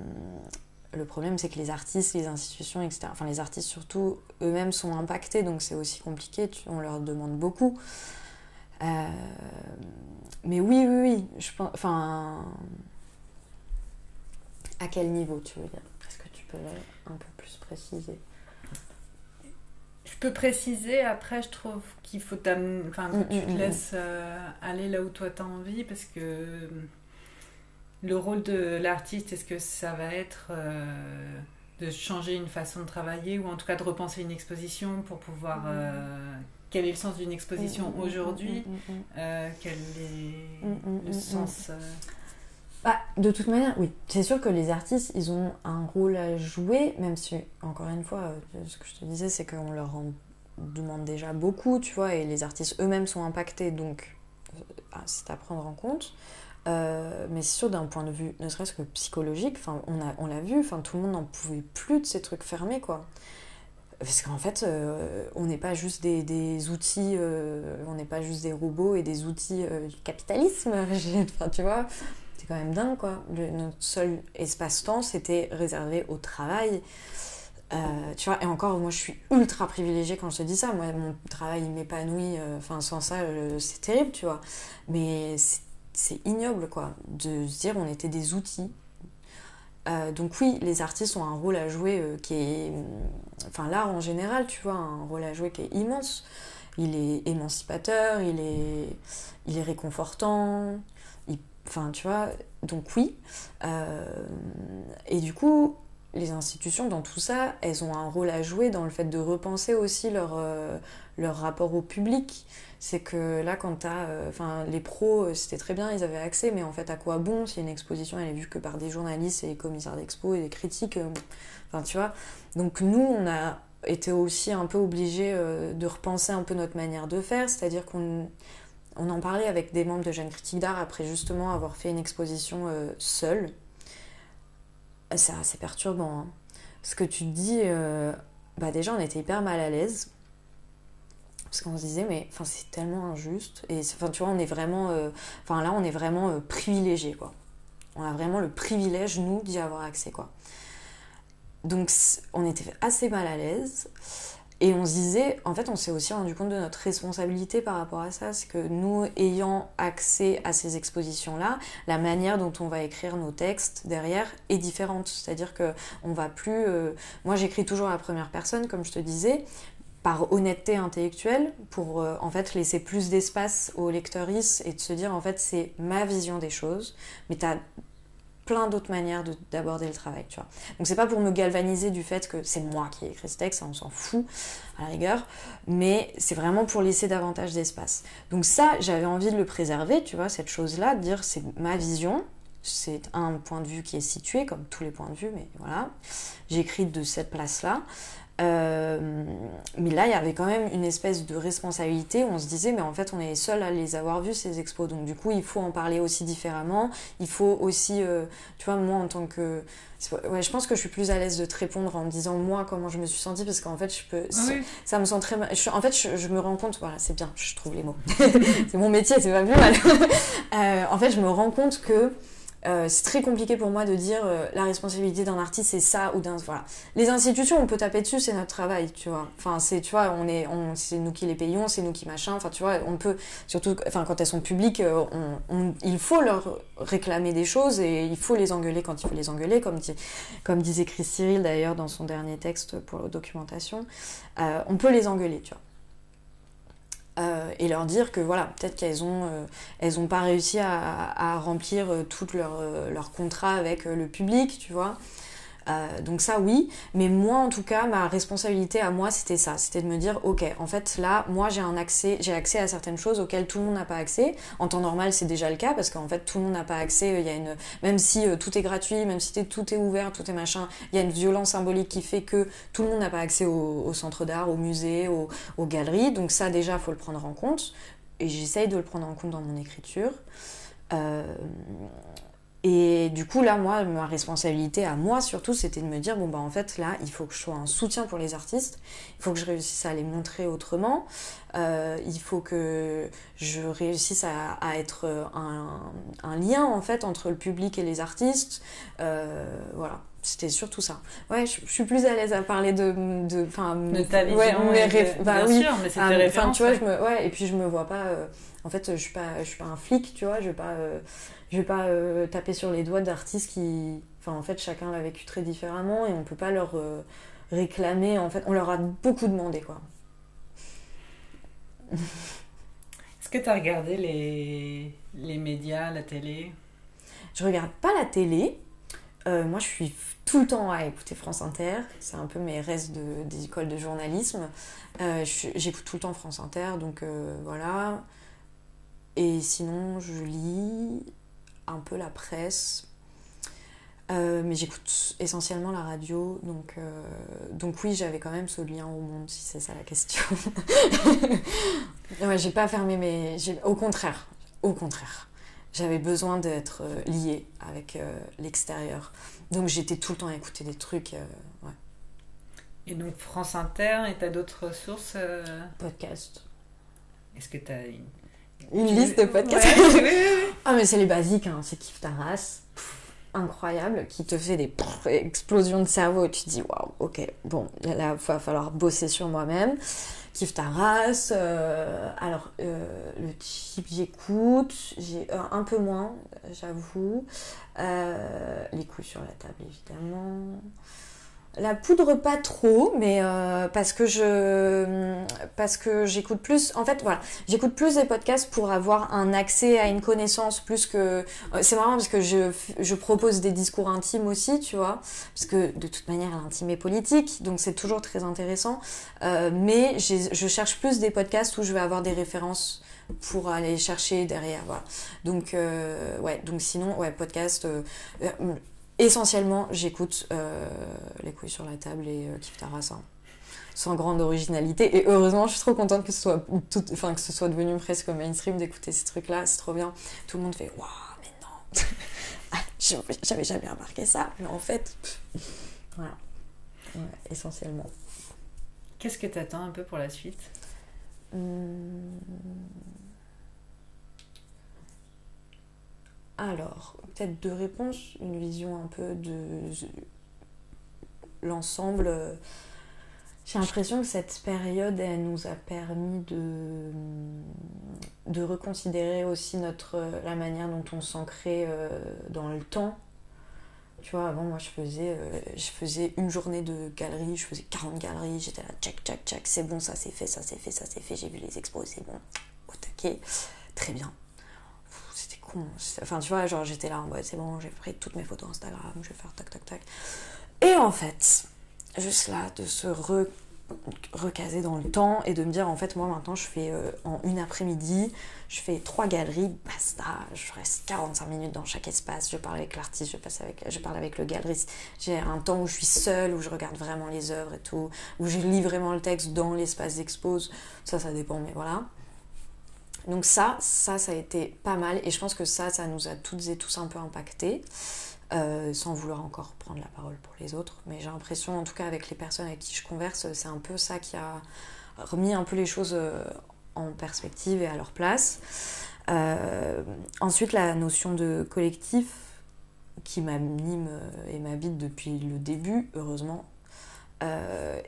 le problème, c'est que les artistes, les institutions, etc., enfin les artistes surtout, eux-mêmes sont impactés, donc c'est aussi compliqué, on leur demande beaucoup. Euh, mais oui, oui, oui, je pense. Enfin. À quel niveau tu veux dire? Est-ce que tu peux un peu plus préciser? Je peux préciser, après, je trouve qu'il faut enfin, que mm, tu te mm, mm, laisses euh, aller là où toi tu as envie, parce que le rôle de l'artiste, est-ce que ça va être euh, de changer une façon de travailler ou en tout cas de repenser une exposition pour pouvoir... Mm. Euh, quel est le sens d'une exposition mm, mm, aujourd'hui euh, Quel est le sens bah, De toute manière, oui. C'est sûr que les artistes, ils ont un rôle à jouer, même si, encore une fois, ce que je te disais, c'est qu'on leur en demande déjà beaucoup, tu vois, et les artistes eux-mêmes sont impactés, donc c'est à prendre en compte. Euh, mais c'est sûr d'un point de vue ne serait-ce que psychologique, on, a, on l'a vu, tout le monde n'en pouvait plus de ces trucs fermés quoi. Parce qu'en fait, euh, on n'est pas juste des, des outils, euh, on n'est pas juste des robots et des outils du capitalisme. <laughs> enfin, tu vois, c'est quand même dingue quoi. notre seul espace-temps, c'était réservé au travail. tu vois, et encore, moi je suis ultra privilégiée quand je te dis ça. Moi, mon travail m'épanouit. Enfin, sans ça, c'est terrible, tu vois. Mais c'est ignoble, quoi, de se dire on était des outils. Euh, donc oui, les artistes ont un rôle à jouer euh, qui est... Enfin, l'art en général, tu vois, un rôle à jouer qui est immense. Il est émancipateur, il est, il est réconfortant. Enfin, tu vois, donc oui. Euh, et du coup, les institutions, dans tout ça, elles ont un rôle à jouer dans le fait de repenser aussi leur, leur rapport au public c'est que là, quand t'as. Euh, enfin, les pros, euh, c'était très bien, ils avaient accès, mais en fait, à quoi bon si une exposition elle est vue que par des journalistes et des commissaires d'expo et des critiques euh, Enfin, tu vois. Donc, nous, on a été aussi un peu obligés de repenser un peu notre manière de faire, c'est-à-dire qu'on. On en parlait avec des membres de Jeunes Critiques d'Art après justement avoir fait une exposition seule. C'est assez perturbant. Hein. Ce que tu dis, bah déjà on était hyper mal à l'aise parce qu'on se disait mais enfin c'est tellement injuste. Et enfin tu vois on est vraiment euh, là on est vraiment euh, privilégié quoi. On a vraiment le privilège nous d'y avoir accès quoi. Donc on était assez mal à l'aise. Et on se disait en fait on s'est aussi rendu compte de notre responsabilité par rapport à ça. C'est que nous ayant accès à ces expositions là la manière dont on va écrire nos textes derrière est différente. C'est à dire que on va plus euh, moi j'écris toujours à la première personne comme je te disais par honnêteté intellectuelle pour euh, en fait laisser plus d'espace aux lecteuristes et de se dire en fait c'est ma vision des choses mais tu as plein d'autres manières d'aborder le travail tu vois. Donc c'est pas pour me galvaniser du fait que c'est moi qui ai écrit ce texte on s'en fout à la rigueur mais c'est vraiment pour laisser davantage d'espace. Donc ça j'avais envie de le préserver tu vois cette chose là de dire c'est ma vision c'est un point de vue qui est situé comme tous les points de vue mais voilà. J'écris de cette place là euh, mais là, il y avait quand même une espèce de responsabilité où on se disait, mais en fait, on est seul à les avoir vus, ces expos. Donc, du coup, il faut en parler aussi différemment. Il faut aussi, euh, tu vois, moi, en tant que. Ouais, je pense que je suis plus à l'aise de te répondre en me disant, moi, comment je me suis sentie, parce qu'en fait, je peux. Ça, me sent très mal. en fait, je, me rends compte, voilà, c'est bien, je trouve les mots. <laughs> c'est mon métier, c'est pas plus mal. <laughs> Euh, en fait, je me rends compte que euh, c'est très compliqué pour moi de dire euh, la responsabilité d'un artiste c'est ça ou d'un voilà. Les institutions on peut taper dessus c'est notre travail tu vois. Enfin c'est tu vois on est on, c'est nous qui les payons c'est nous qui machin. Enfin tu vois on peut surtout enfin quand elles sont publiques euh, on, il faut leur réclamer des choses et il faut les engueuler quand il faut les engueuler comme dit, comme disait Chris Cyril d'ailleurs dans son dernier texte pour la documentation. On peut les engueuler tu vois euh, et leur dire que voilà, peut-être qu'elles ont, euh, pas réussi à, remplir euh, tout leur, leur contrat avec le public, tu vois. Euh, donc ça oui, mais moi en tout cas ma responsabilité à moi c'était ça, c'était de me dire ok en fait là moi j'ai un accès, j'ai accès à certaines choses auxquelles tout le monde n'a pas accès. En temps normal c'est déjà le cas parce qu'en fait tout le monde n'a pas accès. Il y a une même si euh, tout est gratuit, même si tout est ouvert, tout est machin, il y a une violence symbolique qui fait que tout le monde n'a pas accès au, centre d'art, au musée, aux, galeries. Donc ça déjà faut le prendre en compte et j'essaye de le prendre en compte dans mon écriture. Euh, et du coup, là, moi, ma responsabilité à moi, surtout, c'était de me dire, bon, bah, en fait, là, il faut que je sois un soutien pour les artistes, il faut que je réussisse à les montrer autrement, euh, il faut que je réussisse à, être un, un, lien, en fait, entre le public et les artistes. Euh, voilà. C'était surtout ça. Ouais, je, suis plus à l'aise à parler de. De, de ta vision. Ouais, bah, bien sûr, mais ah, Enfin, tu vois, je me, ouais, et puis je me vois pas. Euh, en fait, je suis pas, je suis pas un flic, tu vois, je vais pas je vais pas euh, taper sur les doigts d'artistes qui. Enfin, en fait, chacun l'a vécu très différemment et on peut pas leur euh, réclamer. En fait, on leur a beaucoup demandé, quoi. Est-ce que tu as regardé les... les médias, la télé? Je regarde pas la télé. Euh, moi, je suis tout le temps à écouter France Inter. C'est un peu mes restes de, des écoles de journalisme. J'écoute tout le temps France Inter, donc voilà. Et sinon, je lis un peu la presse. Euh, mais j'écoute essentiellement la radio, donc, euh, donc oui, j'avais quand même ce lien au monde, si c'est ça la question. <laughs> ouais, j'ai pas fermé mes... Au contraire, au contraire. J'avais besoin d'être euh, liée avec l'extérieur. Donc j'étais tout le temps à écouter des trucs. ouais. Et donc France Inter, et t'as d'autres sources Podcast. Est-ce que t'as une une liste de podcasts. <laughs> ah, mais c'est les basiques, hein. c'est Kif Taras. incroyable, qui te fait des explosions de cerveau et tu te dis waouh, ok, bon, là, il va falloir bosser sur moi-même. Kif Taras, euh, alors euh, le type j'écoute, j'ai euh, un peu moins, j'avoue. les coups sur la table, évidemment. La poudre pas trop, mais euh, parce que je parce que j'écoute plus. En fait, voilà, j'écoute plus des podcasts pour avoir un accès à une connaissance plus que. Euh, c'est marrant parce que je, propose des discours intimes aussi, tu vois, parce que de toute manière l'intime est politique, donc c'est toujours très intéressant. Euh, mais je cherche plus des podcasts où je vais avoir des références pour aller chercher derrière voilà donc ouais donc sinon ouais podcast essentiellement, j'écoute euh, Les couilles sur la table et euh, Kif sans grande originalité. Et heureusement, je suis trop contente que ce soit, tout, enfin, que ce soit devenu presque mainstream d'écouter ces trucs-là. C'est trop bien. Tout le monde fait Waouh, mais non <laughs> ah, J'avais jamais remarqué ça. Mais en fait, voilà. essentiellement. Qu'est-ce que tu attends un peu pour la suite? Hum... Alors, peut-être deux réponses, une vision un peu de l'ensemble. J'ai l'impression que cette période, elle nous a permis de, reconsidérer aussi notre, la manière dont on s'ancrait euh, dans le temps. Tu vois, avant, moi, je faisais, euh, je faisais une journée de galerie, je faisais 40 galeries, j'étais là, tchac, tchac, tchac, c'est bon, ça c'est fait, ça c'est fait, ça c'est fait, j'ai vu les expos, c'est bon, au taquet, très bien. Enfin, tu vois, genre j'étais là, ouais, c'est bon, j'ai pris toutes mes photos Instagram, je vais faire tac, tac, tac. Et en fait, juste là, de se recaser dans le temps et de me dire, en fait, moi maintenant, je fais euh, en une après-midi, je fais trois galeries, basta, je reste 45 minutes dans chaque espace, je parle avec l'artiste, je, je parle avec le galeriste. J'ai un temps où je suis seule, où je regarde vraiment les œuvres et tout, où je lis vraiment le texte dans l'espace d'expose. Ça, ça dépend, mais voilà. Donc ça, ça, ça a été pas mal et je pense que ça, ça nous a toutes et tous un peu impacté, euh, sans vouloir encore prendre la parole pour les autres. Mais j'ai l'impression, en tout cas avec les personnes avec qui je converse, c'est un peu ça qui a remis un peu les choses euh, en perspective et à leur place. Euh, ensuite, la notion de collectif, qui m'anime et m'habite depuis le début, heureusement,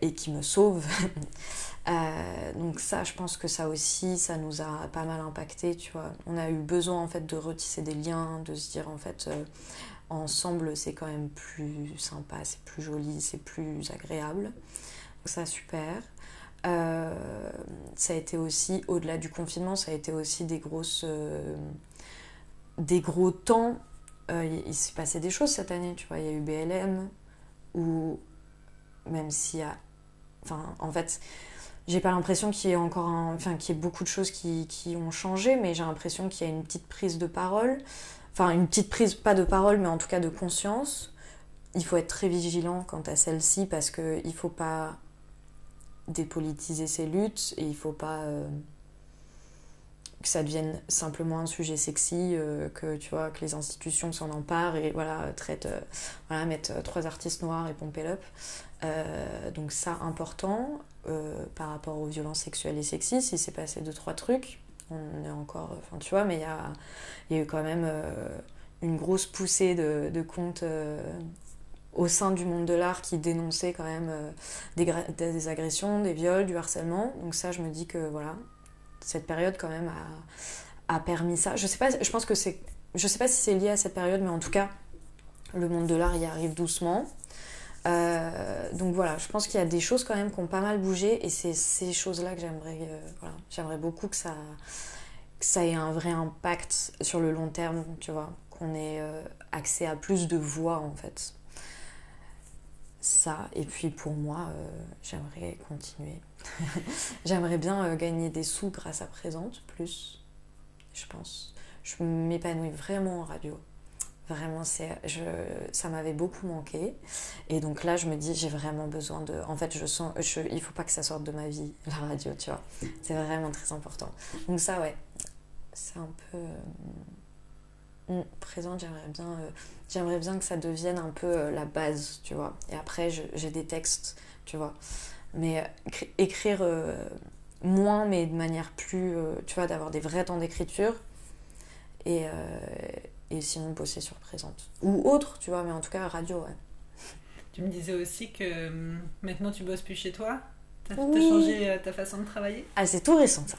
et qui me sauve. <laughs> donc ça, je pense que ça aussi, ça nous a pas mal impacté, tu vois. On a eu besoin en fait de retisser des liens, de se dire en fait ensemble c'est quand même plus sympa, c'est plus joli, c'est plus agréable. Donc ça super. Euh, ça a été aussi, au-delà du confinement, ça a été aussi des grosses. Euh, des gros temps. Euh, il, s'est passé des choses cette année, tu vois. Il y a eu BLM, ou même s'il y a. Enfin, en fait, j'ai pas l'impression qu'il y ait encore enfin, qu'il y ait beaucoup de choses qui, qui ont changé, mais j'ai l'impression qu'il y a une petite prise de parole enfin une petite prise, pas de parole, mais en tout cas de conscience. Il faut être très vigilant quant à celle-ci parce qu'il ne faut pas dépolitiser ces luttes et il faut pas euh, que ça devienne simplement un sujet sexy, euh, que tu vois que les institutions s'en emparent et voilà traitent, euh, voilà mettre trois artistes noirs et pomper up. donc ça important par rapport aux violences sexuelles et sexistes, il s'est passé deux trois trucs on est encore. Enfin, tu vois, mais il y a, eu quand même euh, une grosse poussée de, comptes euh, au sein du monde de l'art qui dénonçaient quand même euh, des, des, agressions, des viols, du harcèlement. Donc, ça, je me dis que voilà, cette période quand même a, a permis ça. Je sais pas, je pense que c'est. Je sais pas si c'est lié à cette période, mais en tout cas, le monde de l'art y arrive doucement. Euh, donc voilà, je pense qu'il y a des choses quand même qui ont pas mal bougé et c'est ces choses-là que j'aimerais euh, voilà, j'aimerais beaucoup que ça, ça ait un vrai impact sur le long terme, tu vois, qu'on ait euh, accès à plus de voix en fait. Ça, et puis pour moi, j'aimerais continuer. <laughs> j'aimerais bien gagner des sous grâce à Présente, plus, je pense. Je m'épanouis vraiment en radio. Vraiment, je, ça m'avait beaucoup manqué. Et donc là, je me dis, j'ai vraiment besoin de. En fait, je sens. Je, il faut pas que ça sorte de ma vie, la radio, tu vois. C'est vraiment très important. Donc, ça, ouais. C'est un peu. Euh, présent, j'aimerais bien, euh, j'aimerais bien que ça devienne un peu euh, la base, tu vois. Et après, j'ai des textes, tu vois. Mais écrire moins, mais de manière plus. tu vois, d'avoir des vrais temps d'écriture. Et et sinon bosser sur présente. Ou autre, tu vois, mais en tout cas radio, ouais. Tu me disais aussi que hum, maintenant tu bosses plus chez toi T'as changé euh, ta façon de travailler? Ah, c'est tout récent ça.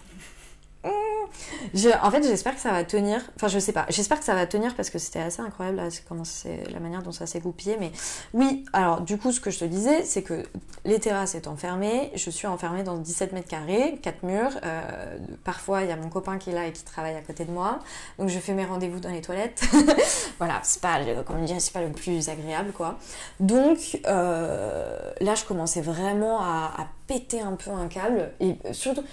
Je, en fait, j'espère que ça va tenir. Enfin, je sais pas. J'espère que ça va tenir parce que c'était assez incroyable là, comment c'est la manière dont ça s'est goupillé. Mais oui, alors du coup, ce que je te disais, c'est que les terrasses étant fermées, je suis enfermée dans 17 mètres carrés, 4 murs. Euh, parfois, il y a mon copain qui est là et qui travaille à côté de moi. Donc, je fais mes rendez-vous dans les toilettes. <laughs> voilà, c'est pas, comme je c'est pas le plus agréable quoi. Donc, euh, là, je commençais vraiment à, à péter un peu un câble. Et surtout,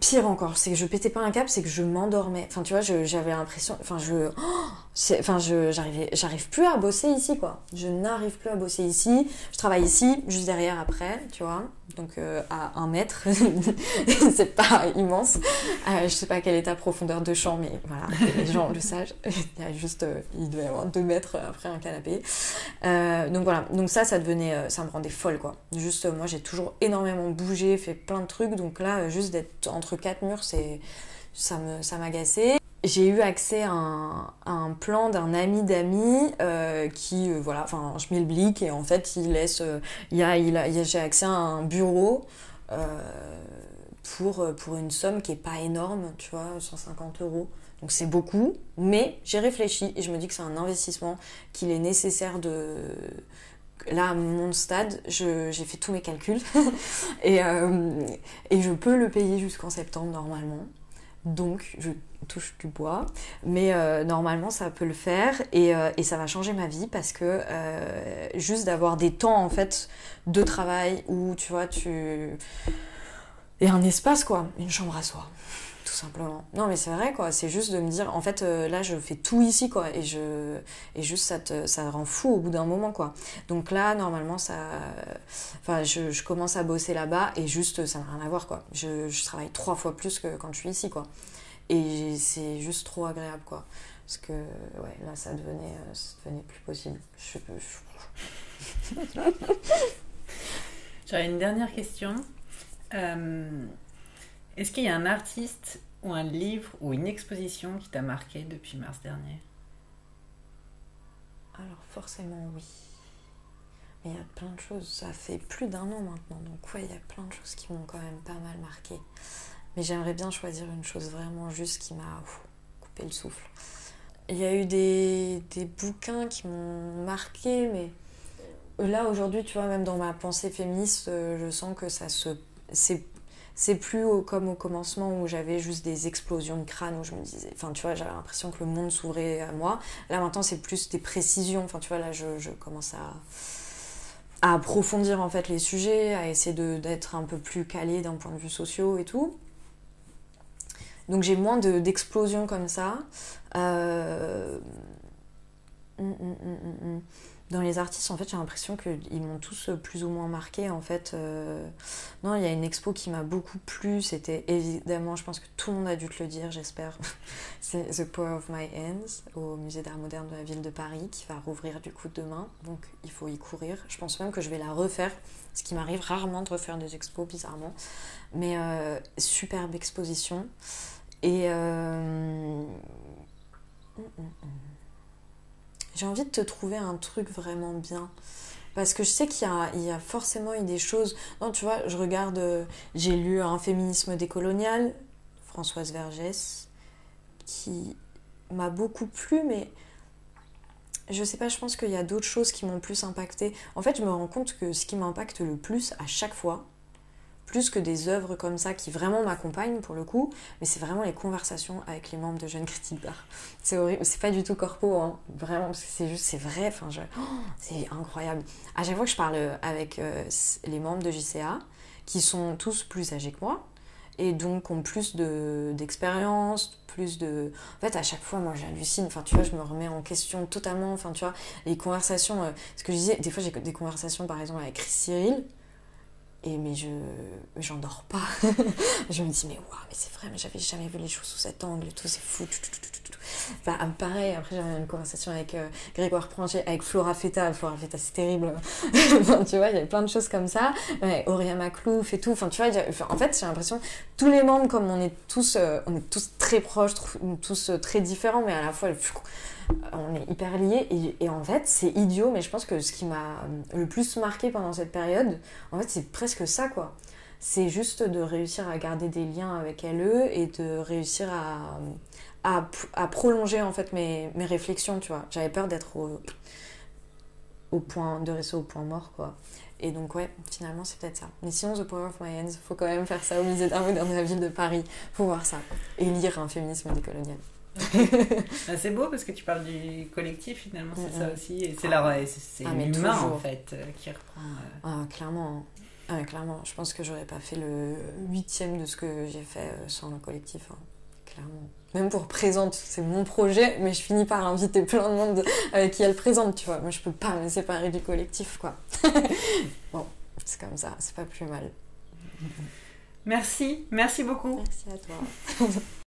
pire encore, c'est que je pétais pas un câble, c'est que je m'endormais. Enfin, tu vois, j'avais l'impression. Enfin, je. <gasps> enfin, je, j'arrivais, j'arrive plus à bosser ici, quoi. Je n'arrive plus à bosser ici. Je travaille ici, juste derrière après, tu vois. Donc, euh, à un mètre. <laughs> c'est pas immense. Euh, je sais pas quelle est ta profondeur de champ, mais voilà, les gens le savent. <laughs> Il y a juste. Euh, il doit y avoir deux mètres après un canapé. donc, voilà. Donc, ça, ça devenait. ça me rendait folle, quoi. Juste, moi, j'ai toujours énormément bougé, fait plein de trucs. Donc, là, juste d'être entre quatre murs, c'est. Ça m'agaçait. Ça j'ai eu accès à un, plan d'un ami d'amis euh, qui, euh, voilà, enfin, je mets le blic et en fait, il laisse, euh, a, il a, j'ai accès à un bureau pour, pour une somme qui est pas énorme, tu vois, 150 euros. Donc c'est beaucoup, mais j'ai réfléchi et je me dis que c'est un investissement qu'il est nécessaire de, là, à mon stade, j'ai fait tous mes calculs <laughs> et, et, je peux le payer jusqu'en septembre normalement. Donc, je touche du bois, mais euh, normalement ça peut le faire et, euh, et, ça va changer ma vie parce que euh, juste d'avoir des temps en fait de travail où tu vois tu et un espace quoi, une chambre à soi tout simplement. Non mais c'est vrai quoi, c'est juste de me dire en fait là je fais tout ici quoi et je et juste ça te ça rend fou au bout d'un moment quoi. Donc là normalement ça enfin je, commence à bosser là-bas et juste ça n'a rien à voir quoi. Je travaille trois fois plus que quand je suis ici quoi. Et c'est juste trop agréable, quoi. Parce que, ouais, là, ça devenait, euh, ça devenait plus possible. Je, <laughs> J'aurais une dernière question. Euh, est-ce qu'il y a un artiste ou un livre ou une exposition qui t'a marqué depuis mars dernier? Alors forcément oui. Mais il y a plein de choses. Ça fait plus d'un an maintenant. Donc ouais, il y a plein de choses qui m'ont quand même pas mal marqué. Mais j'aimerais bien choisir une chose vraiment juste qui m'a coupé le souffle. Il y a eu des, des bouquins qui m'ont marqué, mais là aujourd'hui, tu vois, même dans ma pensée féministe, euh, je sens que ça se. C'est c'est plus comme au commencement où j'avais juste des explosions de crâne où je me disais enfin tu vois j'avais l'impression que le monde s'ouvrait à moi là maintenant c'est plus des précisions enfin tu vois là je, je commence à à approfondir en fait les sujets à essayer d'être un peu plus calé d'un point de vue social et tout donc j'ai moins d'explosions comme ça euh... Hum, hum, hum, dans les artistes, en fait, j'ai l'impression qu'ils m'ont tous plus ou moins marqué. En fait, euh, non, il y a une expo qui m'a beaucoup plu. C'était évidemment, je pense que tout le monde a dû te le dire, j'espère. <laughs> C'est The Power of My Hands au Musée d'Art Moderne de la ville de Paris qui va rouvrir du coup demain. Donc, il faut y courir. Je pense même que je vais la refaire, ce qui m'arrive rarement de refaire des expos, bizarrement. Mais euh, superbe exposition. Et. Euh, j'ai envie de te trouver un truc vraiment bien. Parce que je sais qu'il y, y a, forcément eu des choses. Non, tu vois, je regarde. Euh, j'ai lu Un féminisme décolonial, Françoise Vergès, qui m'a beaucoup plu, mais je sais pas, je pense qu'il y a d'autres choses qui m'ont plus impacté. En fait, je me rends compte que ce qui m'impacte le plus à chaque fois, plus que des œuvres comme ça qui vraiment m'accompagnent pour le coup, mais c'est vraiment les conversations avec les membres de Jeunes Critiques d'Art. C'est horrible, c'est pas du tout corpo, hein. vraiment, c'est juste, c'est vrai, enfin, oh, c'est incroyable. À chaque fois que je parle avec euh, les membres de JCA, qui sont tous plus âgés que moi, et donc ont plus d'expérience, plus de... En fait, à chaque fois, moi, j'hallucine. Enfin, tu vois, je me remets en question totalement. Enfin, tu vois, les conversations... Euh, ce que je disais, des fois, j'ai des conversations, par exemple, avec Cyril. Et mais je j'endors pas. <laughs> je me dis mais waouh mais c'est vrai mais j'avais jamais vu les choses sous cet angle tout c'est fou. Enfin, pareil après j'avais une conversation avec euh, Grégoire Pranger avec Flora Feta. Flora Feta c'est terrible. <laughs> tu vois il y avait plein de choses comme ça. Ouais, Auréa Maclouf et tout. Enfin tu vois en fait j'ai l'impression tous les membres comme on est tous euh, on est tous très proches tous euh, très différents mais à la fois on est hyper liés et, en fait c'est idiot mais je pense que ce qui m'a le plus marqué pendant cette période en fait c'est presque ça quoi c'est juste de réussir à garder des liens avec LE et de réussir à, à, prolonger en fait mes, mes réflexions tu vois j'avais peur d'être au, au point de rester au point mort quoi et donc ouais finalement c'est peut-être ça mais sinon The Power of My Hands faut quand même faire ça au musée d'art dans la ville de Paris faut voir ça et lire un féminisme décolonial bah, <laughs> c'est beau parce que tu parles du collectif finalement, c'est ça aussi. Et c'est ah, ah, l'humain en fait euh, qui reprend. Euh. Ah, clairement. Ah, clairement, je pense que j'aurais pas fait le huitième de ce que j'ai fait euh, sans le collectif. Hein. Clairement. Même pour présente, c'est mon projet, mais je finis par inviter plein de monde avec qui elle présente, tu vois. Moi, je peux pas me séparer du collectif, quoi. <laughs> bon, c'est comme ça, c'est pas plus mal. Merci, merci beaucoup. Merci à toi. <laughs>